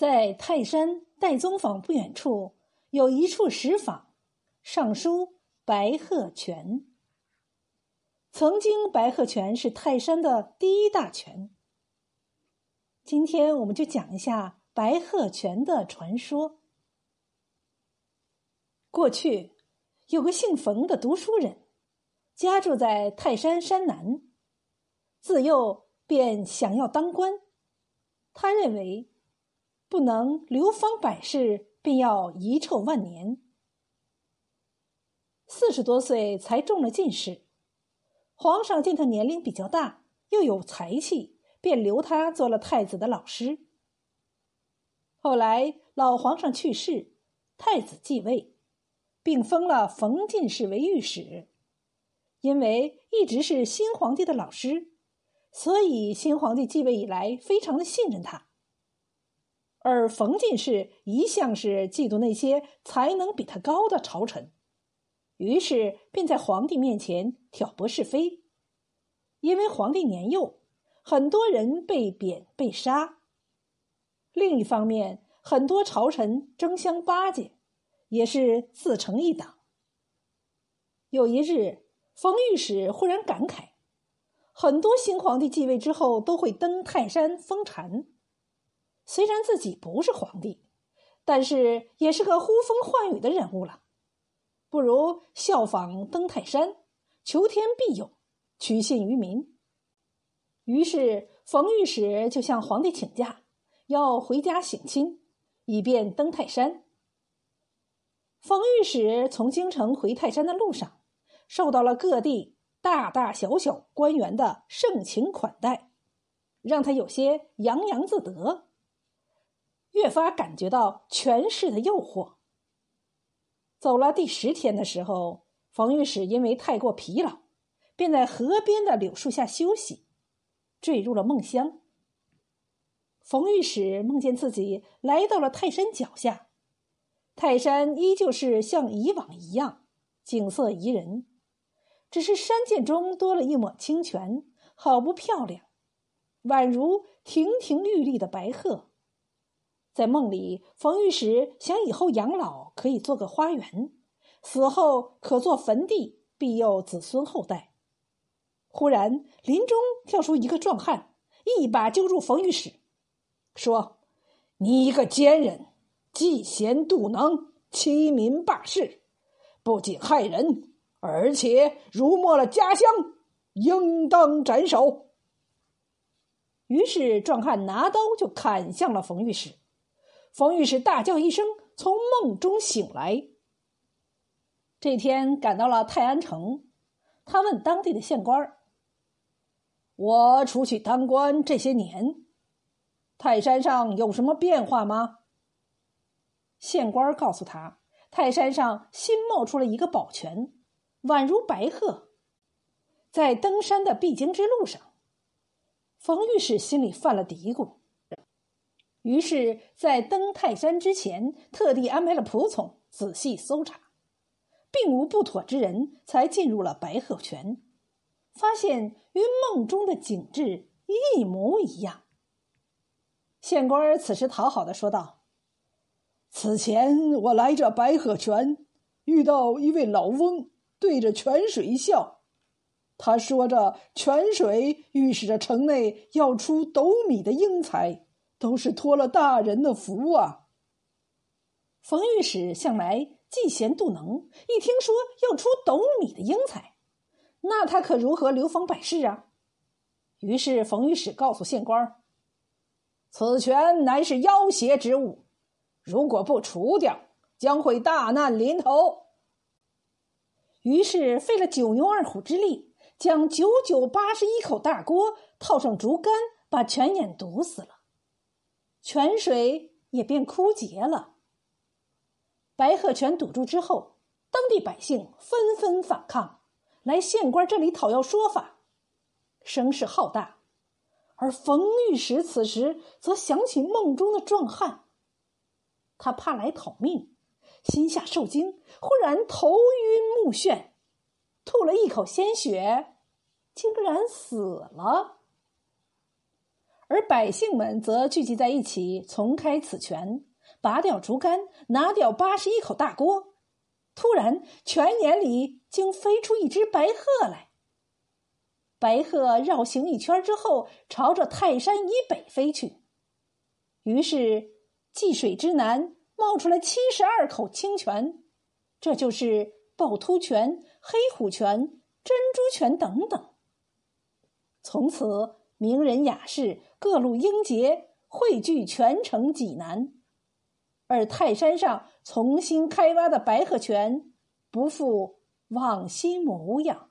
在泰山岱宗坊不远处有一处石坊，上书“白鹤泉”。曾经，白鹤泉是泰山的第一大泉。今天，我们就讲一下白鹤泉的传说。过去，有个姓冯的读书人，家住在泰山山南，自幼便想要当官。他认为。不能流芳百世，便要遗臭万年。四十多岁才中了进士，皇上见他年龄比较大，又有才气，便留他做了太子的老师。后来老皇上去世，太子继位，并封了冯进士为御史。因为一直是新皇帝的老师，所以新皇帝继位以来，非常的信任他。而冯进士一向是嫉妒那些才能比他高的朝臣，于是便在皇帝面前挑拨是非。因为皇帝年幼，很多人被贬被杀；另一方面，很多朝臣争相巴结，也是自成一党。有一日，冯御史忽然感慨：很多新皇帝继位之后都会登泰山封禅。虽然自己不是皇帝，但是也是个呼风唤雨的人物了。不如效仿登泰山，求天庇佑，取信于民。于是冯御史就向皇帝请假，要回家省亲，以便登泰山。冯御史从京城回泰山的路上，受到了各地大大小小官员的盛情款待，让他有些洋洋自得。越发感觉到权势的诱惑。走了第十天的时候，冯御史因为太过疲劳，便在河边的柳树下休息，坠入了梦乡。冯御史梦见自己来到了泰山脚下，泰山依旧是像以往一样景色宜人，只是山涧中多了一抹清泉，好不漂亮，宛如亭亭玉立的白鹤。在梦里，冯御史想以后养老可以做个花园，死后可做坟地庇佑子孙后代。忽然，林中跳出一个壮汉，一把揪住冯御史，说：“你一个奸人，嫉贤妒能，欺民霸市，不仅害人，而且辱没了家乡，应当斩首。”于是，壮汉拿刀就砍向了冯御史。冯御史大叫一声，从梦中醒来。这天赶到了泰安城，他问当地的县官：“我出去当官这些年，泰山上有什么变化吗？”县官告诉他：“泰山上新冒出了一个宝泉，宛如白鹤，在登山的必经之路上。”冯御史心里犯了嘀咕。于是，在登泰山之前，特地安排了仆从仔细搜查，并无不妥之人，才进入了白鹤泉，发现与梦中的景致一模一样。县官此时讨好的说道：“此前我来这白鹤泉，遇到一位老翁，对着泉水笑，他说着泉水预示着城内要出斗米的英才。”都是托了大人的福啊！冯御史向来嫉贤妒能，一听说要出斗米的英才，那他可如何流芳百世啊？于是冯御史告诉县官此泉乃是妖邪之物，如果不除掉，将会大难临头。”于是费了九牛二虎之力，将九九八十一口大锅套上竹竿，把泉眼堵死了。泉水也便枯竭了。白鹤泉堵住之后，当地百姓纷纷反抗，来县官这里讨要说法，声势浩大。而冯御史此时则想起梦中的壮汉，他怕来讨命，心下受惊，忽然头晕目眩，吐了一口鲜血，竟然死了。而百姓们则聚集在一起，重开此泉，拔掉竹竿，拿掉八十一口大锅。突然，泉眼里竟飞出一只白鹤来。白鹤绕行一圈之后，朝着泰山以北飞去。于是，济水之南冒出来七十二口清泉，这就是趵突泉、黑虎泉、珍珠泉等等。从此，名人雅士、各路英杰汇聚全城济南，而泰山上重新开挖的白鹤泉，不复往昔模样。